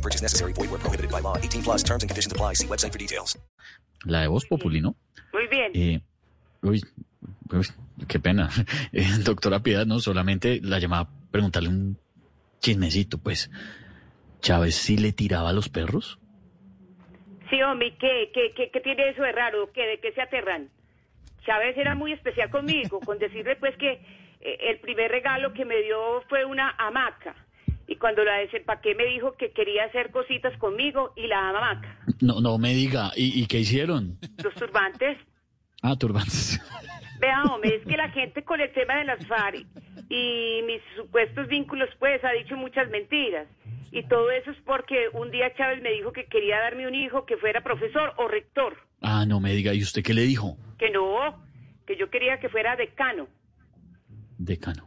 No purchase necessary. Void where prohibited by law. 18 plus terms and conditions apply. See website for details. La de Voz Populi, ¿no? Muy bien. Eh, uy, uy, qué pena. Eh, doctora Piedad, no, solamente la llamaba a preguntarle un chismecito, pues. ¿Chávez sí le tiraba a los perros? Sí, hombre, ¿qué, qué, qué, qué tiene eso de raro? ¿Qué, ¿De qué se aterran? Chávez era muy especial conmigo, con decirle pues que eh, el primer regalo que me dio fue una hamaca. Y cuando la desempaqué me dijo que quería hacer cositas conmigo y la hamaca. No, no me diga. ¿Y, y qué hicieron? Los turbantes. Ah, turbantes. Vea, hombre, es que la gente con el tema de las FARC y mis supuestos vínculos, pues, ha dicho muchas mentiras. Y todo eso es porque un día Chávez me dijo que quería darme un hijo que fuera profesor o rector. Ah, no me diga. ¿Y usted qué le dijo? Que no, que yo quería que fuera decano. Decano.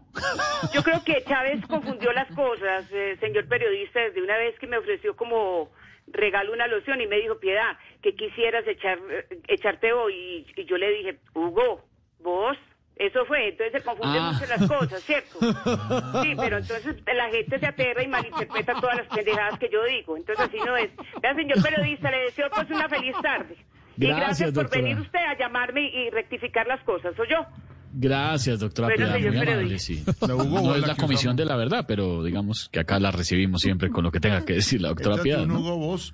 Yo creo que Chávez confundió las cosas, eh, señor periodista, desde una vez que me ofreció como regalo una loción y me dijo, Piedad, que quisieras echar, eh, echarte hoy. Y, y yo le dije, Hugo, vos, eso fue. Entonces se confunden Ah. mucho las cosas, ¿cierto? Sí, pero entonces la gente se aterra y malinterpreta todas las pendejadas que yo digo. Entonces así no es. Vea, señor periodista, le deseo pues una feliz tarde. y Gracias, gracias por doctora. venir usted a llamarme y rectificar las cosas, ¿soy yo? Gracias, doctora Bueno, Muy amable, sí. Hugo, No es la comisión usamos. de la verdad, pero digamos que acá la recibimos siempre con lo que tenga que decir la doctora ¿no? Hugo Boss.